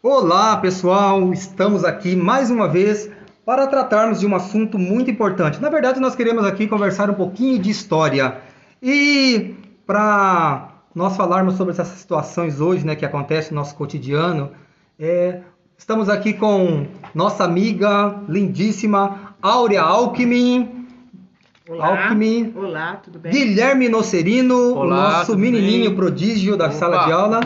Olá, pessoal! Estamos aqui mais uma vez para tratarmos de um assunto muito importante. Na verdade, nós queremos aqui conversar um pouquinho de história. E para nós falarmos sobre essas situações hoje, né, que acontecem no nosso cotidiano, é, estamos aqui com nossa amiga lindíssima Áurea Alckmin. Olá, Alckmin. olá, tudo bem? Guilherme Nocerino, o Olá, nosso menininho bem? prodígio da Opa. sala de aula.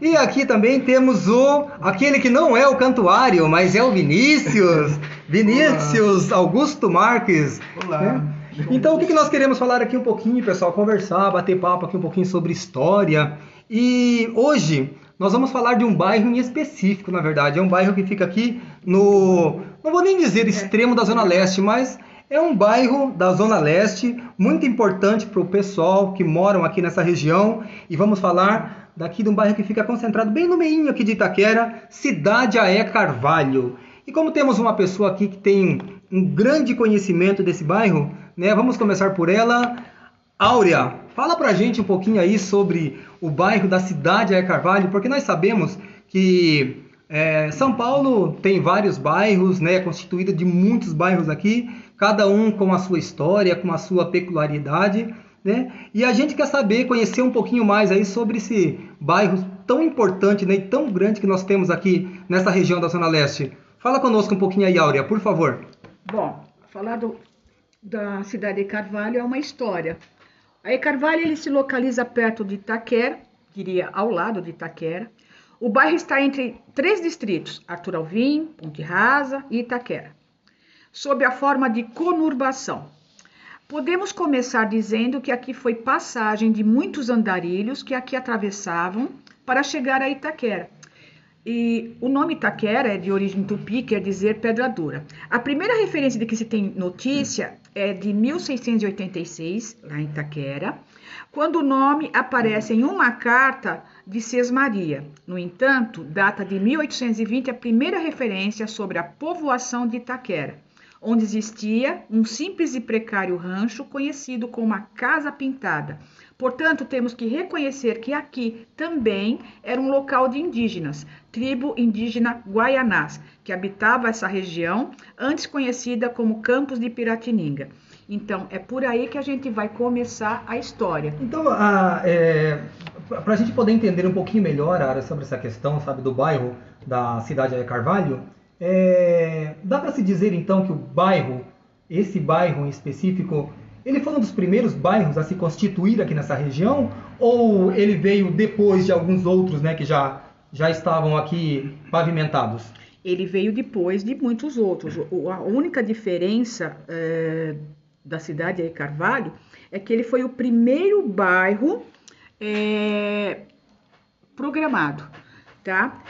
E aqui também temos o aquele que não é o cantuário, mas é o Vinícius. Vinícius Augusto Marques. Olá. né? Então, o que que nós queremos falar aqui um pouquinho, pessoal? Conversar, bater papo aqui um pouquinho sobre história. E hoje nós vamos falar de um bairro em específico, na verdade. É um bairro que fica aqui no. Não vou nem dizer extremo da Zona Leste, mas é um bairro da Zona Leste muito importante para o pessoal que moram aqui nessa região. E vamos falar daqui de um bairro que fica concentrado bem no meio aqui de Itaquera, Cidade Aé Carvalho. E como temos uma pessoa aqui que tem um grande conhecimento desse bairro, né, vamos começar por ela. Áurea, fala pra gente um pouquinho aí sobre o bairro da Cidade Aé Carvalho, porque nós sabemos que é, São Paulo tem vários bairros, né, constituído de muitos bairros aqui, cada um com a sua história, com a sua peculiaridade, né? E a gente quer saber, conhecer um pouquinho mais aí sobre esse bairro tão importante, né, e tão grande que nós temos aqui nessa região da Zona Leste. Fala conosco um pouquinho aí, Áurea, por favor. Bom, falar do- da cidade de Carvalho é uma história. A Carvalho ele se localiza perto de Itaquera, diria ao lado de Itaquera. O bairro está entre três distritos, Arthur Alvim, Ponte Rasa e Itaquera, sob a forma de conurbação. Podemos começar dizendo que aqui foi passagem de muitos andarilhos que aqui atravessavam para chegar a Itaquera. E o nome Itaquera é de origem tupi, quer dizer pedra dura. A primeira referência de que se tem notícia é de 1686, lá em Itaquera, quando o nome aparece em uma carta de Sesmaria. No entanto, data de 1820 a primeira referência sobre a povoação de Itaquera, onde existia um simples e precário rancho conhecido como a Casa Pintada. Portanto, temos que reconhecer que aqui também era um local de indígenas, tribo indígena Guaianás, que habitava essa região, antes conhecida como Campos de Piratininga. Então, é por aí que a gente vai começar a história. Então, para a gente poder entender um pouquinho melhor Ara, sobre essa questão, sabe, do bairro da cidade de Carvalho, é, dá para se dizer então que o bairro, esse bairro em específico, ele foi um dos primeiros bairros a se constituir aqui nessa região, ou ele veio depois de alguns outros, né, que já já estavam aqui pavimentados? Ele veio depois de muitos outros. A única diferença eh, da cidade de Carvalho é que ele foi o primeiro bairro eh, programado, tá?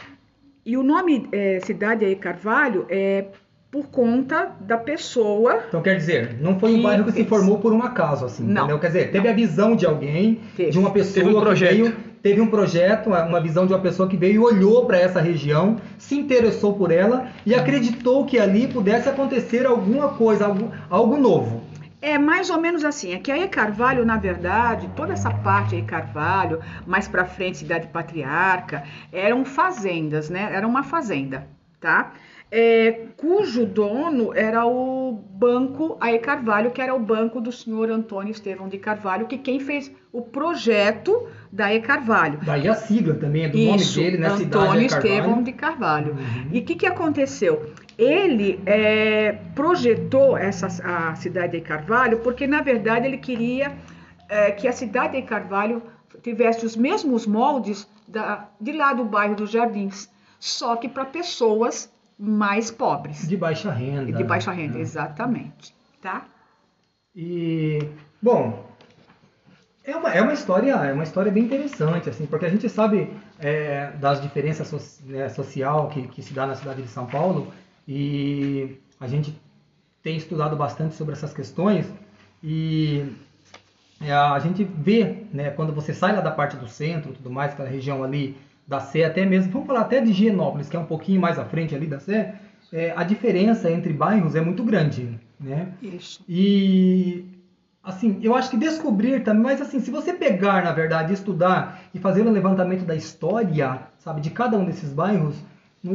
E o nome eh, Cidade de Carvalho é por conta da pessoa Então quer dizer, não foi um Que bairro que se fez. formou por um acaso, assim, Não. entendeu? Quer dizer, teve a visão de alguém, Teve. de uma pessoa Teve um que projeto. veio, teve um projeto, uma visão de uma pessoa que veio e olhou para essa região, se interessou por ela e acreditou que ali pudesse acontecer alguma coisa, algo, algo novo. É mais ou menos assim. É que a E Carvalho, na verdade, toda essa parte aí Carvalho, mais pra frente Cidade Patriarca, eram fazendas, né? Era uma fazenda, tá? É, cujo dono era o banco A E Carvalho, que era o banco do senhor Antônio Estevão de Carvalho, que quem fez o projeto da E Carvalho. Daí a sigla também é do Isso, nome dele, né? Antônio Estevão de Carvalho. Uhum. E o que, que aconteceu? Ele é, projetou essa a cidade de Carvalho porque, na verdade, ele queria é, que a cidade de Carvalho tivesse os mesmos moldes da, de lá do bairro dos Jardins, só que para pessoas mais pobres De baixa renda. de baixa renda, né? exatamente, tá? E, bom, é uma, é uma história é uma história bem interessante, assim, porque a gente sabe é, das diferenças so, né, social que, que se dá na cidade de São Paulo e a gente tem estudado bastante sobre essas questões e é, a gente vê, né, quando você sai lá da parte do centro, tudo mais, aquela região ali da Sé, até mesmo, vamos falar até de Higienópolis, que é um pouquinho mais à frente ali da Sé, é, a diferença entre bairros é muito grande, né? Isso. E assim, eu acho que descobrir também, mas assim, se você pegar, na verdade, estudar e fazer um levantamento da história, sabe, de cada um desses bairros,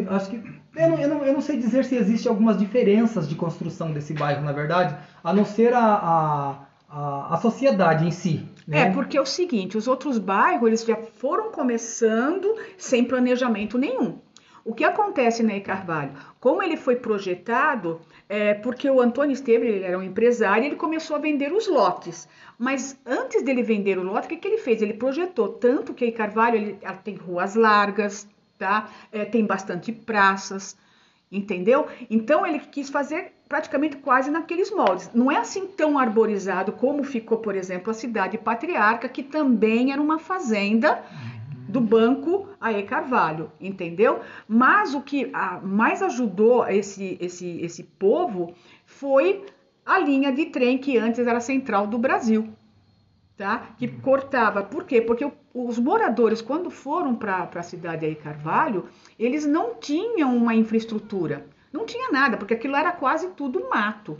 Acho que eu não, eu, não, eu não sei dizer se existe algumas diferenças de construção desse bairro, na verdade, a não ser a, a, a, sociedade em si. Né? É, porque é o seguinte, os outros bairros eles já foram começando sem planejamento nenhum. O que acontece E Carvalho? Como ele foi projetado, é, porque o Antônio Esteves ele era um empresário, ele começou a vender os lotes. Mas antes dele vender o lote, o que, que ele fez? Ele projetou tanto que Carvalho ele, ela tem ruas largas, tá? É, tem bastante praças, entendeu? Então ele quis fazer praticamente quase naqueles moldes. Não é assim tão arborizado como ficou, por exemplo, a cidade patriarca, que também era uma fazenda do banco Ae Carvalho, entendeu? Mas o que mais ajudou esse, esse, esse povo foi a linha de trem que antes era central do Brasil, tá? Que cortava. Por quê? Porque os moradores, quando foram para a cidade aí Carvalho, eles não tinham uma infraestrutura, não tinha nada, porque aquilo era quase tudo mato.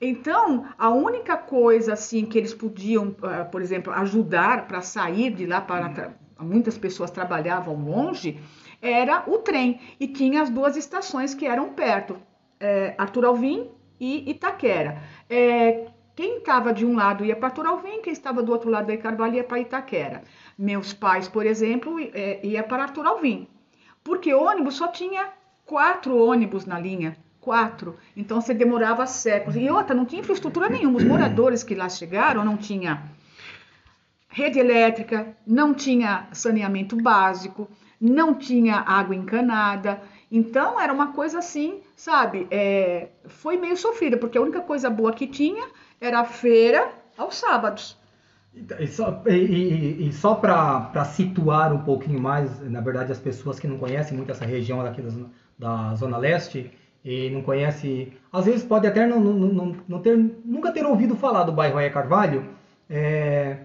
Então, a única coisa assim que eles podiam, uh, por exemplo, ajudar para sair de lá para muitas pessoas trabalhavam longe, era o trem e tinha as duas estações que eram perto, é, Arthur Alvim e Itaquera. É, quem estava de um lado ia para Arthur Alvim, quem estava do outro lado da Carvalho ia para Itaquera. Meus pais, por exemplo, é, ia para Arthur Alvim, porque ônibus só tinha quatro ônibus na linha, quatro. Então você demorava séculos. E outra, não tinha infraestrutura nenhuma. Os moradores que lá chegaram não tinha rede elétrica, não tinha saneamento básico, não tinha água encanada. Então era uma coisa assim, sabe? É, foi meio sofrida, porque a única coisa boa que tinha era feira aos sábados. E só, e, e só para situar um pouquinho mais, na verdade, as pessoas que não conhecem muito essa região aqui da, da Zona Leste e não conhece, às vezes pode até não, não, não, não ter, nunca ter ouvido falar do bairro Aia Carvalho. É,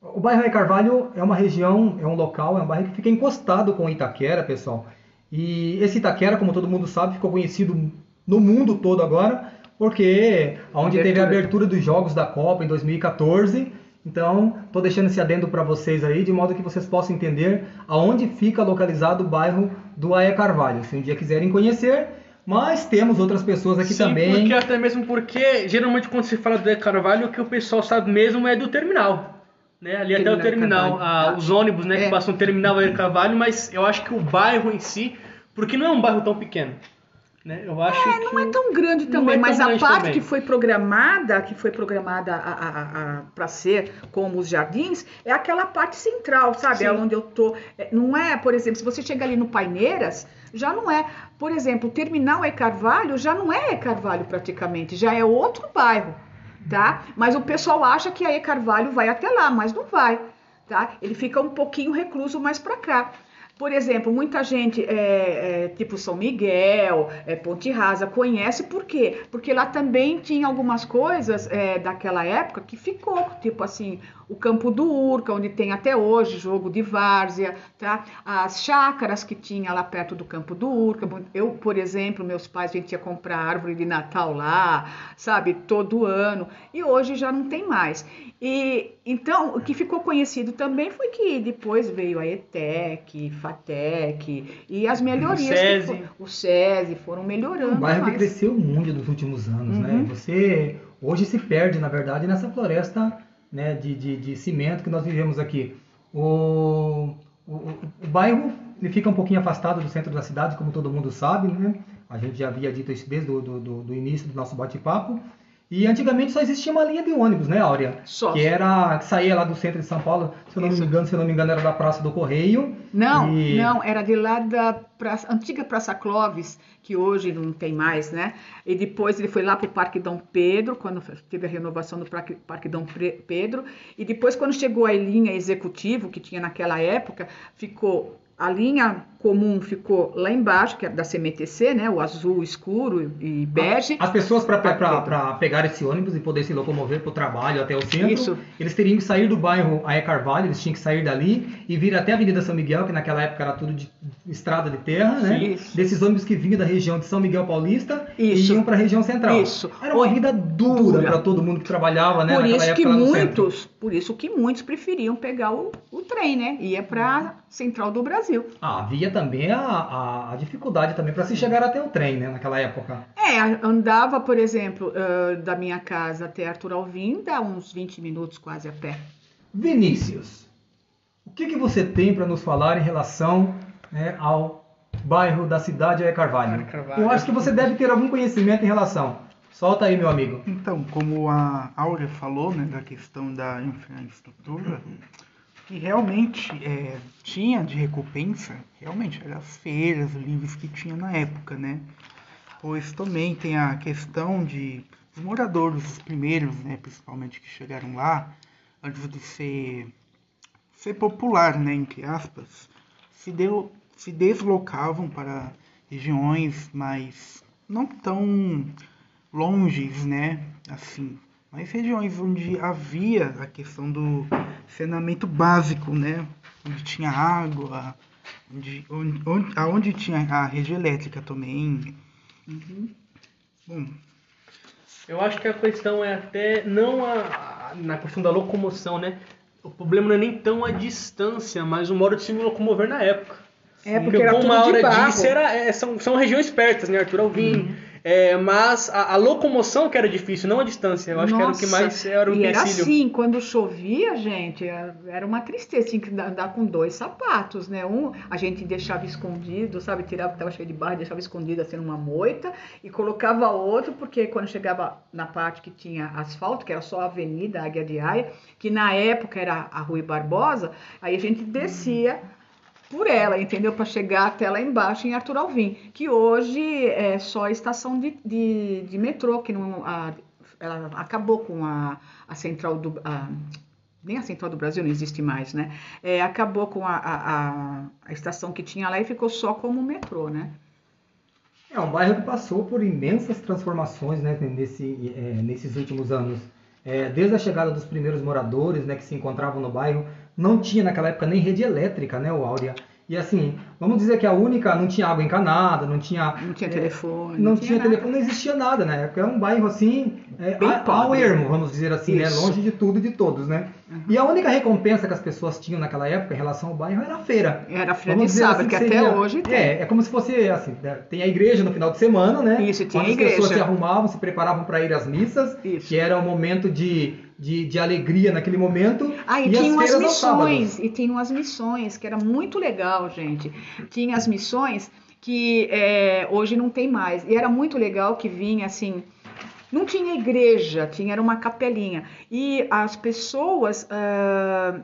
o bairro Aia Carvalho é uma região, é um local, é um bairro que fica encostado com Itaquera, pessoal. E esse Itaquera, como todo mundo sabe, ficou conhecido no mundo todo agora, porque onde teve a abertura dos Jogos da Copa em 2014. Então, estou deixando esse adendo para vocês aí, de modo que vocês possam entender aonde fica localizado o bairro do Aia Carvalho. Se um dia quiserem conhecer, mas temos outras pessoas aqui Sim, também. Porque até mesmo porque geralmente quando se fala do Aia Carvalho, o que o pessoal sabe mesmo é do terminal. Né? Ali até o terminal, a, os ônibus né, é. que passam o terminal Air Carvalho, mas eu acho que o bairro em si, porque não é um bairro tão pequeno. Né? Eu acho é, não é tão grande também, é mas a parte também. que foi programada, que foi programada para ser como os jardins, é aquela parte central, sabe? Sim. É onde eu tô. É, não é, por exemplo, se você chega ali no Paineiras, já não é. Por exemplo, o terminal é Carvalho, já não é Carvalho praticamente, já é outro bairro tá? Mas o pessoal acha que a E Carvalho vai até lá, mas não vai, tá? Ele fica um pouquinho recluso mais para cá. Por exemplo, muita gente, é, é, tipo São Miguel, é, Ponte Rasa, conhece por quê? Porque lá também tinha algumas coisas é, daquela época que ficou, tipo assim, o campo do Urca, onde tem até hoje jogo de várzea, tá? As chácaras que tinha lá perto do campo do Urca. Eu, por exemplo, meus pais, a gente ia comprar árvore de Natal lá, sabe, todo ano. E hoje já não tem mais. E então, o que ficou conhecido também foi que depois veio a ETEC, FATEC e as melhorias. O SESI. For, o SESI foram melhorando. O bairro mais. que cresceu muito nos últimos anos, né? uhum. né? Você hoje se perde, na verdade, nessa floresta né, de, de, de cimento que nós vivemos aqui. O, o, o bairro ele fica um pouquinho afastado do centro da cidade, como todo mundo sabe, né? A gente já havia dito isso desde o do, do, do início do nosso bate-papo. E antigamente só existia uma linha de ônibus, né, Áurea? Só. Que era que saía lá do centro de São Paulo, se eu não Isso. me engano, se eu não me engano, era da Praça do Correio. Não, e... não, era de lá da praça, antiga Praça Clóvis, que hoje não tem mais, né? E depois ele foi lá para o Parque Dom Pedro, quando teve a renovação do Parque, Parque Dom Pedro. E depois, quando chegou a linha executivo, que tinha naquela época, ficou a linha comum ficou lá embaixo, que é da CMTC, né? O azul escuro e bege. As pessoas para pegar esse ônibus e poder se locomover para o trabalho até o centro, Isso. eles teriam que sair do bairro Aé Carvalho, eles tinham que sair dali e vir até a Avenida São Miguel, que naquela época era tudo de estrada de terra, né? Isso. Desses ônibus que vinham da região de São Miguel Paulista Isso. e iam para a região central. Isso. Era uma vida dura para todo mundo que trabalhava, né? Por isso que muitos, por isso que muitos preferiam pegar o, o trem, né? Ia para central do Brasil. Ah, havia também a, a, a dificuldade também para se chegar até o trem, né, naquela época. É, andava, por exemplo, uh, da minha casa até Arthur Alvim, dá uns 20 minutos quase a pé. Vinícius, o que, que você tem para nos falar em relação né, ao bairro da cidade de Carvalho? Carvalho? Eu acho que você deve ter algum conhecimento em relação. Solta aí, meu amigo. Então, como a Áurea falou, né, da questão da infraestrutura, que realmente é, tinha de recompensa, realmente, eram as feiras livres que tinha na época, né? Pois também tem a questão de os moradores, os primeiros, né, principalmente que chegaram lá, antes de ser, ser popular, né, entre aspas, se, deu, se deslocavam para regiões mais não tão longes, né, assim, mas regiões onde havia a questão do saneamento básico, né, onde tinha água, onde, onde, onde, aonde tinha a rede elétrica também. Uhum. Bom, eu acho que a questão é até não a, a, na questão da locomoção, né? O problema não é nem tão a distância, mas o modo de se locomover na época. É, porque, porque era como a hora disse, era, é, são, são regiões pertas, né? Arthur Alvim, uhum. É, mas a, a, locomoção que era difícil, não a distância. Eu acho Nossa, que era o que mais era o e empecilho. era assim, quando chovia, gente, era uma tristeza. Tinha que andar com dois sapatos, né? Um a gente deixava escondido, sabe? Tirava, estava cheio de barro, deixava escondido assim numa moita e colocava outro, porque quando chegava na parte que tinha asfalto, que era só a Avenida Águia de Aia, que na época era a Rui Barbosa, aí a gente descia por ela, entendeu? Para chegar até lá embaixo em Arthur Alvim, que hoje é só estação de, de, de metrô, que não, a, ela acabou com a, a central do. A, nem a Central do Brasil não existe mais, né? É, acabou com a, a, a, estação que tinha lá e ficou só como metrô, né? É um bairro que passou por imensas transformações né, nesse, é, nesses últimos anos. É, desde a chegada dos primeiros moradores né, que se encontravam no bairro, não tinha naquela época nem rede elétrica, né, o Áurea? E assim, vamos dizer que a única não tinha água encanada, não tinha. Não tinha é, telefone. Não, não tinha, tinha telefone, não existia nada, né? Porque é um bairro assim, é, ao ermo, vamos dizer assim, né? Longe de tudo e de todos, né? Uhum. E a única recompensa que as pessoas tinham naquela época em relação ao bairro era a feira. Era a feira vamos de sábado, assim, que, seria, até hoje tem. É, é como se fosse assim, né? tem a igreja no final de semana, né? Isso, tinha Quando as igreja. pessoas se arrumavam, se preparavam para ir às missas, Isso. que era um momento de de, de alegria naquele momento. Ah, e, e tinha umas missões, e tinha umas missões, que era muito legal, gente. Tinha as missões que é, hoje não tem mais. E era muito legal que vinha assim. Não tinha igreja, tinha era uma capelinha. E as pessoas uh,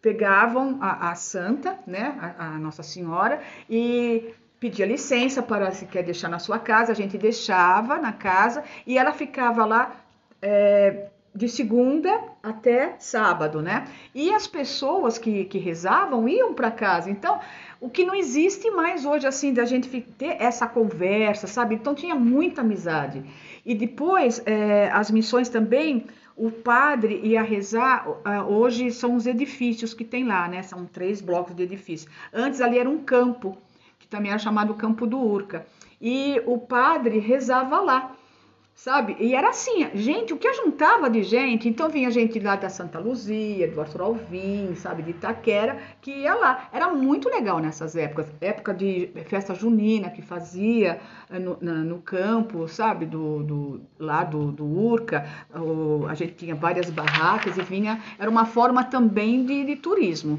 pegavam a, a, santa, né, a, a Nossa Senhora, e pedia licença para se quer deixar na sua casa, a gente deixava na casa e ela ficava lá é, de segunda até sábado, né? E as pessoas que, que rezavam iam para casa. Então, o que não existe mais hoje, assim, da gente ter essa conversa, sabe? Então, tinha muita amizade. E depois, é, as missões também, o padre ia rezar, hoje são os edifícios que tem lá, né? São três blocos de edifícios. Antes ali era um campo, que também era chamado Campo do Urca. E o padre rezava lá sabe? E era assim, gente, o que juntava de gente, então vinha gente lá da Santa Luzia, do Arthur Alvim, sabe, de Itaquera, que ia lá. Era muito legal nessas épocas, época de festa junina que fazia eh, no, na, no campo, sabe, do, do lá do, do Urca, o, a gente tinha várias barracas e vinha, era uma forma também de, de turismo.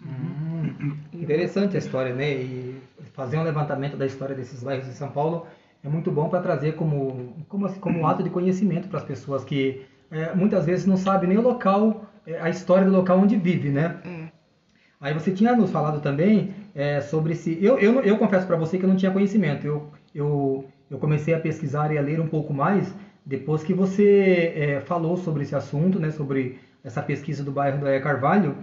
Hum, interessante a história, né? E fazer um levantamento da história desses bairros de São Paulo é muito bom para trazer como, como, assim, como um ato de conhecimento para as pessoas que é, muitas vezes não sabem nem o local, é, a história do local onde vive, né? É. Aí você tinha nos falado também é, sobre se... Eu, eu, eu confesso para você que eu não tinha conhecimento. Eu, eu, eu comecei a pesquisar e a ler um pouco mais depois que você é, falou sobre esse assunto, né? Sobre essa pesquisa do bairro do Aia Carvalho.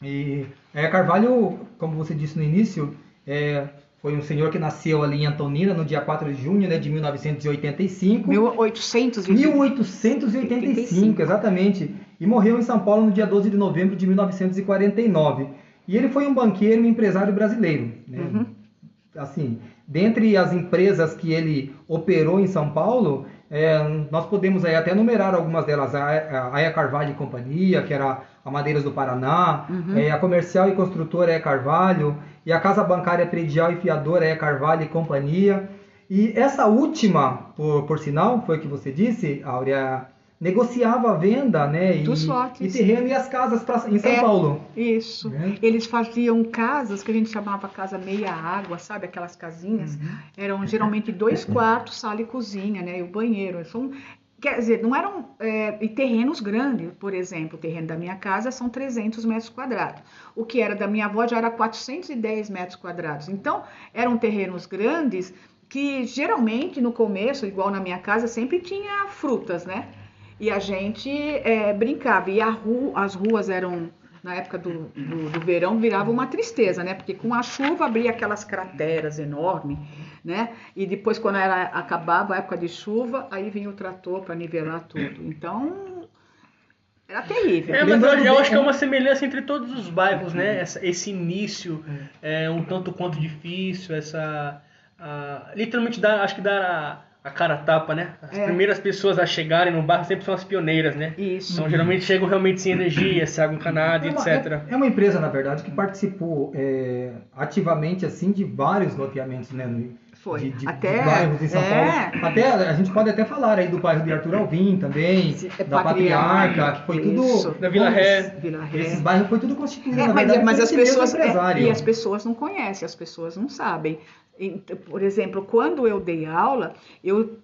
E Aia Carvalho, como você disse no início, é, foi um senhor que nasceu ali em Antonina no dia 4 de junho né, de 1985. 1885. 1885, exatamente. E morreu em São Paulo no dia 12 de novembro de 1949. E ele foi um banqueiro e empresário brasileiro. Né? Uhum. Assim, dentre as empresas que ele operou em São Paulo, é, nós podemos aí até numerar algumas delas. A Aya Carvalho e Companhia, que era a Madeiras do Paraná, uhum. é, a Comercial e Construtora é Carvalho, e a Casa Bancária Predial e Fiadora é Carvalho e Companhia. E essa última, por, por sinal, foi o que você disse, Áurea, negociava a venda, né? Dos e, lotes. E terreno e as casas pra, em São é, Paulo. Isso. Né? Eles faziam casas que a gente chamava casa meia água, sabe? Aquelas casinhas. Uhum. Eram geralmente dois quartos, sala e cozinha, né? E o banheiro. São, quer dizer, não eram é, e terrenos grandes. Por exemplo, o terreno da minha casa são 300 metros quadrados. O que era da minha avó já era 410 metros quadrados. Então, eram terrenos grandes que geralmente no começo, igual na minha casa, sempre tinha frutas, né? E a gente é, brincava. E ru as ruas eram, na época do, do, do, verão, virava uma tristeza, né? Porque com a chuva abria aquelas crateras enormes, né? E depois, quando era, acabava a época de chuva, aí vinha o trator para nivelar tudo. Então, era terrível. É, mas eu, eu acho que é uma semelhança entre todos os bairros, né? Essa, esse início é um tanto quanto difícil, essa... Uh, literalmente, dá, acho que dá a cara tapa, né? As é. primeiras pessoas a chegarem no bairro sempre são as pioneiras, né? Isso. Então geralmente chegam realmente sem energia, sem água encanada, é etc. É, é, uma empresa, na verdade, que participou é, ativamente assim de vários loteamentos, né? Foi. De, de, até, de bairros em São é. Paulo. Até a gente pode até falar aí do bairro de Arthur Alvim também, é da Patriarca, que foi Isso. tudo. Da Vila Ré. Vila Ré. Esses bairros foi tudo constituído. É, mas, verdade, mas as pessoas. É, e as pessoas não conhecem, as pessoas não sabem. Por exemplo, quando eu dei aula, eu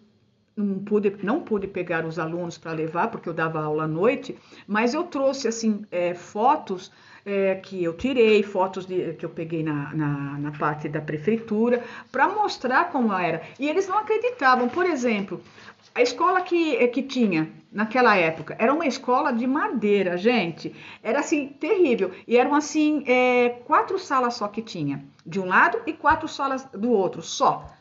não pude, não pude pegar os alunos para levar, porque eu dava aula à noite, mas eu trouxe assim é, fotos é, que eu tirei, fotos de, que eu peguei na, na, na parte da prefeitura, para mostrar como era. E eles não acreditavam. Por exemplo, a escola que, é, que tinha naquela época era uma escola de madeira, gente. Era assim, terrível. E eram assim, é, quatro salas só que tinha, de um lado e quatro salas do outro, só.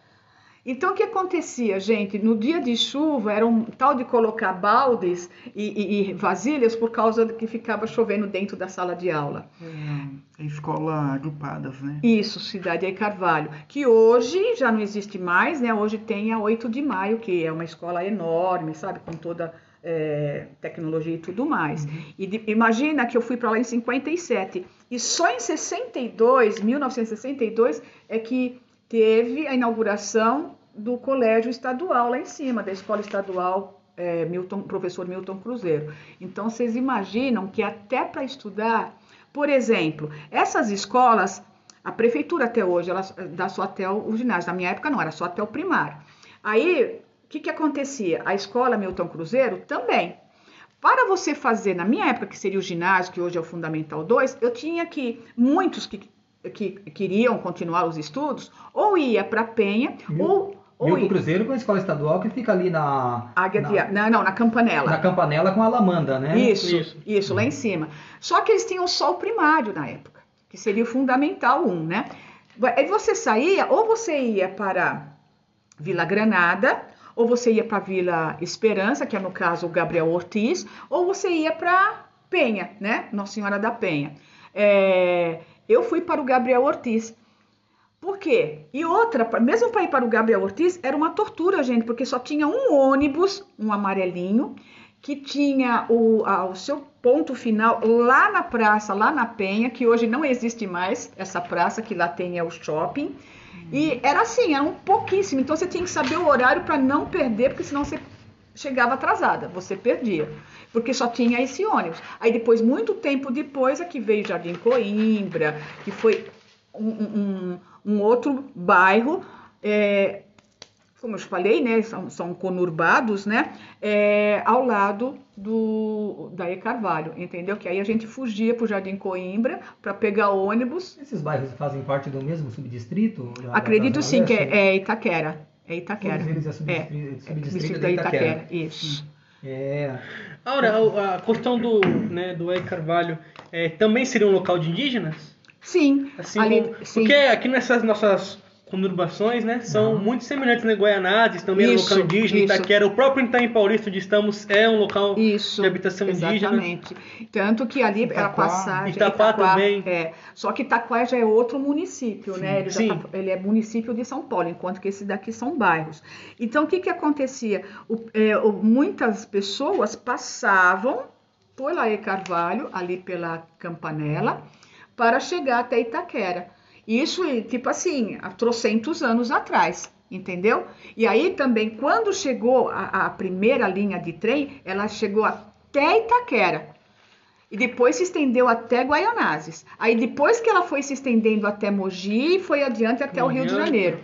Então, o que acontecia, gente? No dia de chuva, era um tal de colocar baldes e, e, e vasilhas por causa de que ficava chovendo dentro da sala de aula. É, escola agrupadas, né? Isso, Cidade aí Carvalho, que hoje já não existe mais, né? Hoje tem a 8 de maio, que é uma escola enorme, sabe? Com toda é, tecnologia e tudo mais. Uhum. E de, imagina que eu fui para lá em 57 e só em 62, 1962, é que teve a inauguração do colégio estadual lá em cima, da escola estadual é, Milton, professor Milton Cruzeiro. Então, vocês imaginam que até para estudar, por exemplo, essas escolas, a prefeitura até hoje, ela dá só até o ginásio. Na minha época não, era só até o primário. Aí, o que, que acontecia? A escola Milton Cruzeiro também. Para você fazer, na minha época, que seria o ginásio, que hoje é o Fundamental 2, eu tinha que, muitos que, que queriam continuar os estudos, ou ia para Penha, ou Milton Cruzeiro com a escola estadual que fica ali na. Águia na, de, não, não, na Campanela. Na Campanela com a Alamanda, né? Isso, isso, isso, lá em cima. Só que eles tinham só o primário na época, que seria o Fundamental 1, né? Aí você saía, ou você ia para Vila Granada, ou você ia para Vila Esperança, que é no caso o Gabriel Ortiz, ou você ia para Penha, né? Nossa Senhora da Penha. É, eu fui para o Gabriel Ortiz. Por quê? E outra, mesmo para ir para o Gabriel Ortiz, era uma tortura, gente, porque só tinha um ônibus, um amarelinho, que tinha o, a, o seu ponto final lá na praça, lá na Penha, que hoje não existe mais essa praça, que lá tem é o shopping. E era assim, era um pouquíssimo. Então você tinha que saber o horário para não perder, porque senão você chegava atrasada, você perdia. Porque só tinha esse ônibus. Aí depois, muito tempo depois, é que veio Jardim Coimbra, que foi um, um, um outro bairro, é, como eu falei, né, são, são conurbados, né, é, ao lado do da E Carvalho, entendeu? Que aí a gente fugia para o Jardim Coimbra para pegar ônibus. Esses bairros fazem parte do mesmo subdistrito? Acredito da sim, que é, é, Itaquera. É Itaquera. Todos eles é subdistrito, é, subdistrito da Itaquera. Itaquera. Isso. É. Agora, a questão do, né, do E Carvalho é, também seria um local de indígenas? Sim. Assim, ali, sim. Porque aqui nessas nossas conurbações, né, são uhum. muito semelhantes, né, Guaianazes, também isso, é um local indígena, isso. Itaquera, o próprio Itaim Paulista onde estamos é um local isso, de habitação exatamente. indígena. Tanto que ali era passagem... Itapá, Itaquá, também. É, só que Itaquá já é outro município, sim, né, ele, sim. Tá, ele, é município de São Paulo, enquanto que esse daqui são bairros. Então, o que que acontecia? O, é, muitas pessoas passavam pela E Carvalho, ali pela Campanella, para chegar até Itaquera. Isso, tipo assim, há trocentos anos atrás, entendeu? E aí também, quando chegou a, a primeira linha de trem, ela chegou até Itaquera. E depois se estendeu até Guaianazes. Aí depois que ela foi se estendendo até Mogi, foi adiante até o Rio de Janeiro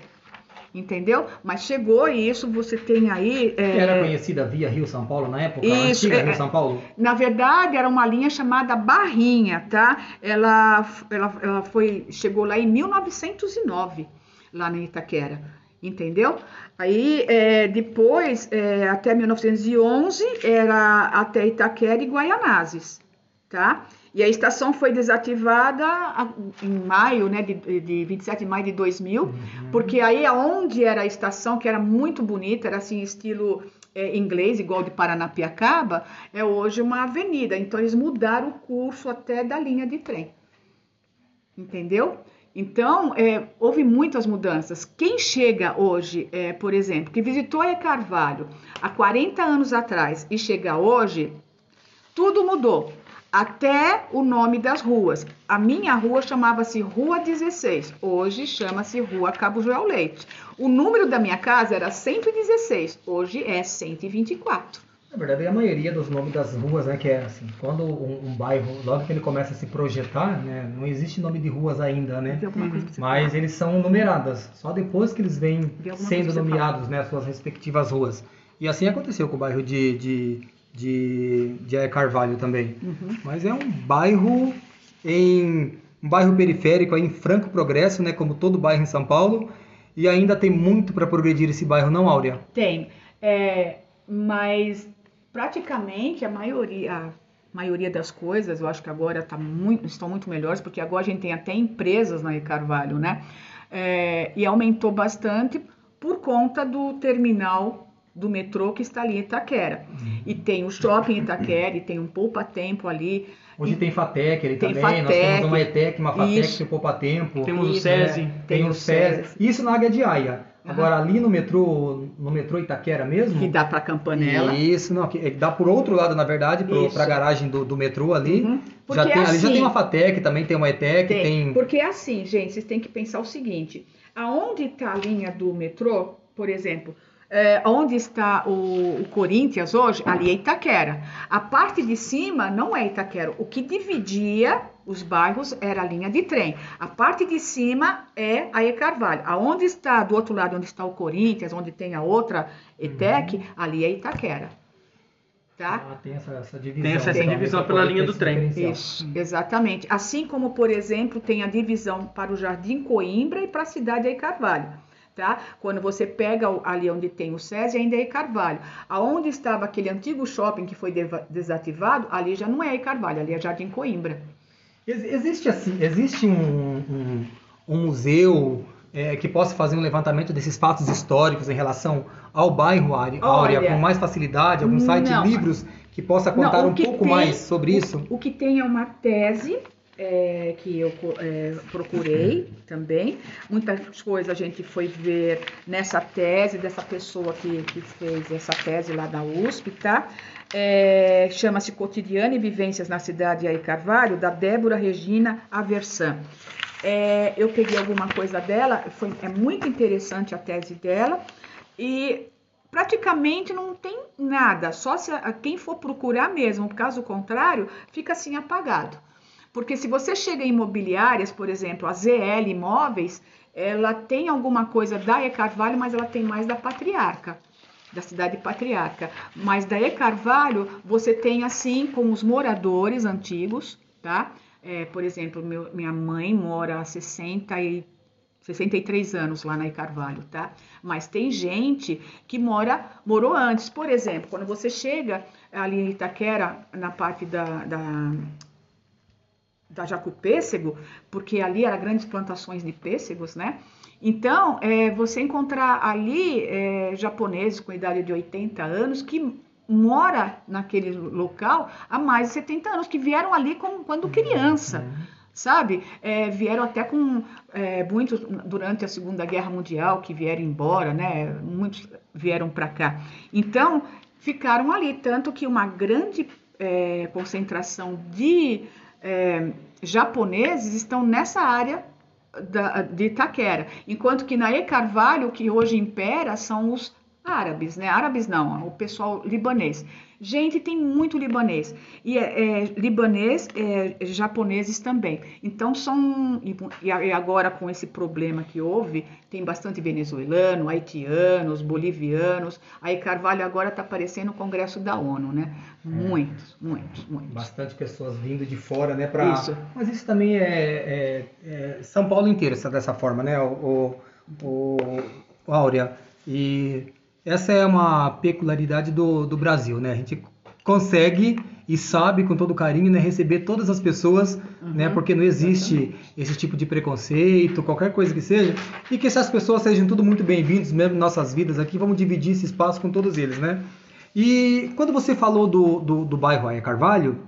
entendeu? Mas chegou e isso você tem aí. É... Era conhecida via Rio São Paulo na época? Isso, antiga é, Rio São Paulo? Na verdade, era uma linha chamada Barrinha, tá? Ela, ela, ela foi, chegou lá em 1909, lá na Itaquera. Entendeu? Aí é, depois, é, até 1911, era até Itaquera e Guaianazes, tá? E a estação foi desativada em maio, né, de, de 27 de maio de 2000, uhum. porque aí aonde era a estação, que era muito bonita, era assim, estilo é, inglês, igual de Paranapiacaba, é hoje uma avenida. Então eles mudaram o curso até da linha de trem. Entendeu? Então, é, houve muitas mudanças. Quem chega hoje, é, por exemplo, que visitou a Carvalho há 40 anos atrás e chega hoje, tudo mudou até o nome das ruas. A minha rua chamava-se Rua 16, hoje chama-se Rua Cabo Joel Leite. O número da minha casa era 116, hoje é 124. Na verdade, é a maioria dos nomes das ruas, né, que é assim, quando um, um, bairro, logo que ele começa a se projetar, né, não existe nome de ruas ainda, né, mas eles são numeradas, só depois que eles vêm sendo nomeados, né, as suas respectivas ruas. E assim aconteceu com o bairro de, de de, de Carvalho também. Uhum. Mas é um bairro em um bairro periférico em franco progresso, né, como todo bairro em São Paulo, e ainda tem muito para progredir esse bairro, não, Áurea? Tem, é, mas praticamente a maioria, a maioria das coisas, eu acho que agora tá muito, estão muito melhores, porque agora a gente tem até empresas na Carvalho, né? É, e aumentou bastante por conta do terminal do metrô que está ali em Itaquera. Uhum. E tem o shopping Itaquera, e tem um poupa-tempo ali. Hoje tem FATEC ali tem também, FATEC, nós temos uma ETEC, uma FATEC, isso, tem poupa-tempo. Temos isso, o SESI. Né? Tem, tem, o SESI. SESI. Isso na Águia de Aia. Uhum. Agora ali no metrô, no metrô Itaquera mesmo. Que dá para Campanella. Isso, não, que é, dá por outro lado, na verdade, para a garagem do, do metrô ali. Uhum. Já tem, assim, ali já tem uma FATEC, também tem uma ETEC, tem, tem. Porque é assim, gente, vocês têm que pensar o seguinte: aonde está a linha do metrô, por exemplo, é, onde está o, o, Corinthians hoje, ali é Itaquera. A parte de cima não é Itaquera. O que dividia os bairros era a linha de trem. A parte de cima é a E Carvalho. Aonde está, do outro lado, onde está o Corinthians, onde tem a outra ETEC, uhum. ali é Itaquera. Tá? Ah, tem essa, essa divisão. Tem essa, essa divisão pela linha do trem. Isso, exatamente. Assim como, por exemplo, tem a divisão para o Jardim Coimbra e para a cidade de Carvalho tá? Quando você pega ali onde tem o SESI, ainda é Carvalho. Aonde estava aquele antigo shopping que foi desativado, ali já não é Carvalho, ali é Jardim Coimbra. Existe assim, existe um, um, um museu é, que possa fazer um levantamento desses fatos históricos em relação ao bairro Áurea com mais facilidade, algum site, não, livros que possa contar não, um pouco tem, mais sobre o, isso? O que tem é uma tese é, que eu é, procurei também. Muitas coisas a gente foi ver nessa tese dessa pessoa que, que fez essa tese lá da USP, tá? É, Chama-se Cotidiano e Vivências na Cidade Aí Carvalho, da Débora Regina Aversan. É, eu peguei alguma coisa dela, foi, é muito interessante a tese dela e praticamente não tem nada, só se a, quem for procurar mesmo, caso contrário, fica assim apagado. Porque se você chega em imobiliárias, por exemplo, a ZL Imóveis, ela tem alguma coisa da E Carvalho, mas ela tem mais da Patriarca, da cidade Patriarca. Mas da E Carvalho, você tem assim com os moradores antigos, tá? É, por exemplo, meu, minha mãe mora há 60 e 63 anos lá na E Carvalho, tá? Mas tem gente que mora, morou antes. Por exemplo, quando você chega ali em Itaquera, na parte da, da da Jacupêssego, porque ali eram grandes plantações de pêssegos, né? Então, é, você encontrar ali é, japoneses com idade de 80 anos que mora naquele local há mais de 70 anos, que vieram ali com, quando criança, uhum. sabe? É, vieram até com é, muitos durante a Segunda Guerra Mundial que vieram embora, né? Muitos vieram para cá. Então, ficaram ali, tanto que uma grande é, concentração de é, japoneses estão nessa área da, de Itaquera, enquanto que na E Carvalho o que hoje impera são os árabes, né? Árabes não, o pessoal libanês. Gente, tem muito libanês. E é, é libanês, é, japoneses também. Então são. E agora com esse problema que houve, tem bastante venezuelano, haitianos, bolivianos. Aí Carvalho agora está aparecendo no Congresso da ONU, né? Muitos, é. muitos, muitos. Bastante pessoas vindo de fora, né? Pra... Isso. Mas isso também é, é, é São Paulo inteiro, dessa forma, né? O, o, o Áurea. E essa é uma peculiaridade do, do Brasil, né? A gente consegue e sabe com todo carinho né, receber todas as pessoas, uhum, né, porque não existe exatamente. esse tipo de preconceito, qualquer coisa que seja, e que essas pessoas sejam tudo muito bem-vindos mesmo em nossas vidas aqui, vamos dividir esse espaço com todos eles, né? E quando você falou do, do, do bairro Aia Carvalho,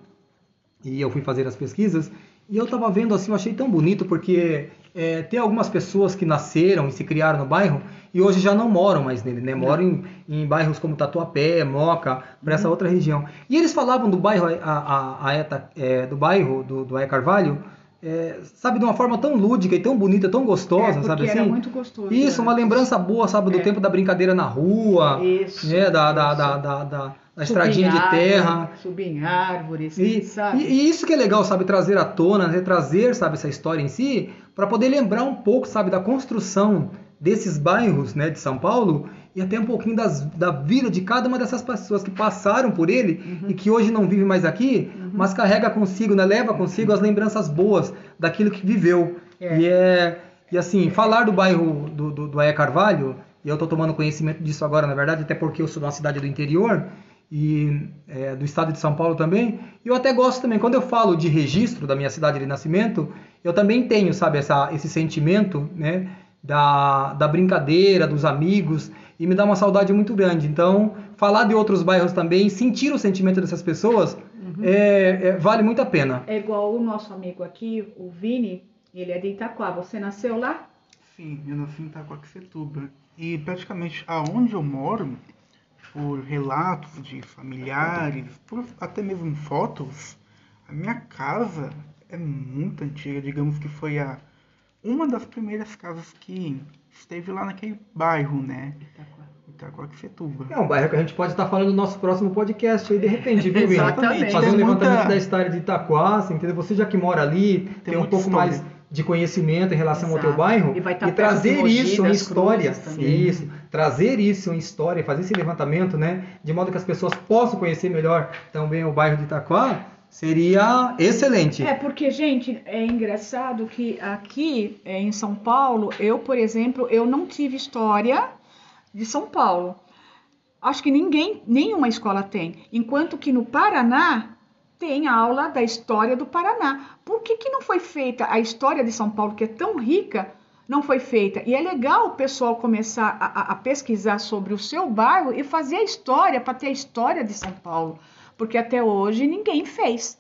e eu fui fazer as pesquisas, e eu estava vendo assim, eu achei tão bonito, porque é, tem algumas pessoas que nasceram e se criaram no bairro e hoje já não moram mais nele, né? Moram em, em bairros como Tatuapé, Moca, para essa uhum. outra região. E eles falavam do bairro, a, a, a ETA, é, do bairro do, do Aé Carvalho, é, sabe, de uma forma tão lúdica e tão bonita, tão gostosa, é, sabe assim? Era muito gostoso. Isso, uma lembrança boa, sabe, do é. tempo da brincadeira na rua, isso, né, da, da, da, da, da na estradinha de terra. Subir em árvores, e, sabe? E, e, isso que é legal, sabe? Trazer à tona, né? trazer, sabe, essa história em si, para poder lembrar um pouco, sabe, da construção desses bairros, né, de São Paulo e até um pouquinho das, da vida de cada uma dessas pessoas que passaram por ele uhum. e que hoje não vive mais aqui, uhum. mas carrega consigo, né, leva consigo as lembranças boas daquilo que viveu. É. E é e assim, falar do bairro do, do, do Aé Carvalho, e eu estou tomando conhecimento disso agora, na verdade, até porque eu sou de uma cidade do interior, e é, do estado de São Paulo também. E eu até gosto também, quando eu falo de registro da minha cidade de nascimento, eu também tenho, sabe, essa, esse sentimento, né, da, da brincadeira, dos amigos, e me dá uma saudade muito grande. Então, falar de outros bairros também, sentir o sentimento dessas pessoas, uhum. é, é, vale muito a pena. É igual o nosso amigo aqui, o Vini, ele é de Itaquá. Você nasceu lá? Sim, eu nasci em Itaquaquecetuba. E praticamente aonde eu moro, por relatos de familiares, por até mesmo fotos, a minha casa é muito antiga, digamos que foi a uma das primeiras casas que esteve lá naquele bairro, né? Itacoaquecetuba. É um bairro que a gente pode estar falando no nosso próximo podcast aí de repente, viu, Exatamente. Fazer um levantamento muita... da história de Itaquá, assim, entendeu? Você já que mora ali, tem, tem um pouco história. mais de conhecimento em relação Exato. ao teu bairro e, e trazer isso em história, isso, trazer isso em história, fazer esse levantamento, né, de modo que as pessoas possam conhecer melhor também o bairro de Itaquá, seria excelente. É porque gente é engraçado que aqui é, em São Paulo eu, por exemplo, eu não tive história de São Paulo. Acho que ninguém, nenhuma escola tem. Enquanto que no Paraná tem aula da história do Paraná. Por que, que não foi feita a história de São Paulo, que é tão rica, não foi feita? E é legal o pessoal começar a, a pesquisar sobre o seu bairro e fazer a história, para ter a história de São Paulo. Porque até hoje ninguém fez.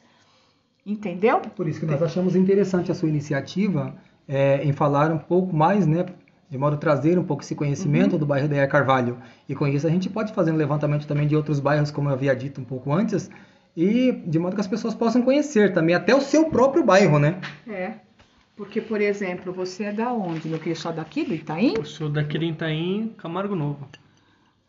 Entendeu? Por isso que nós achamos interessante a sua iniciativa é, em falar um pouco mais, né? De modo a trazer um pouco esse conhecimento uhum. do bairro da Carvalho. E com isso a gente pode fazer um levantamento também de outros bairros, como eu havia dito um pouco antes, e de modo que as pessoas possam conhecer também até o seu próprio bairro, né? É. Porque, por exemplo, você é da onde? Eu só daqui, do Itaim? Eu sou daqui do Itaim, Camargo Novo.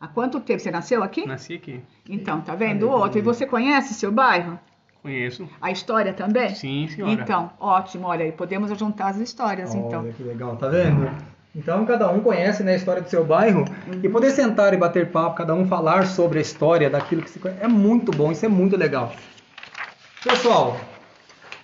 Há quanto tempo? Você nasceu aqui? Nasci aqui. Então, tá vendo o outro? E você conhece seu bairro? Conheço. A história também? Sim, senhora. Então, ótimo. Olha aí, podemos juntar as histórias, Olha, então. Olha que legal, tá vendo? Então cada um conhece né, a história do seu bairro uhum. e poder sentar e bater papo, cada um falar sobre a história daquilo que se conhece, é muito bom, isso é muito legal. Pessoal,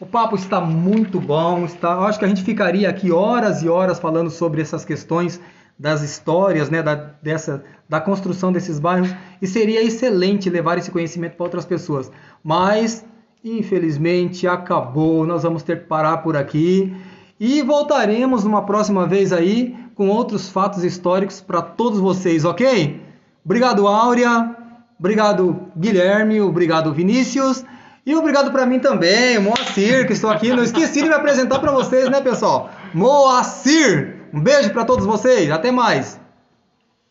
o papo está muito bom, está, eu acho que a gente ficaria aqui horas e horas falando sobre essas questões das histórias, né, da, dessa, da construção desses bairros, e seria excelente levar esse conhecimento para outras pessoas. Mas, infelizmente, acabou, nós vamos ter que parar por aqui. E voltaremos numa próxima vez aí com outros fatos históricos para todos vocês, ok? Obrigado, Áurea. Obrigado, Guilherme. Obrigado, Vinícius. E obrigado para mim também, Moacir, que estou aqui. Não esqueci de me apresentar para vocês, né, pessoal? Moacir! Um beijo para todos vocês. Até mais.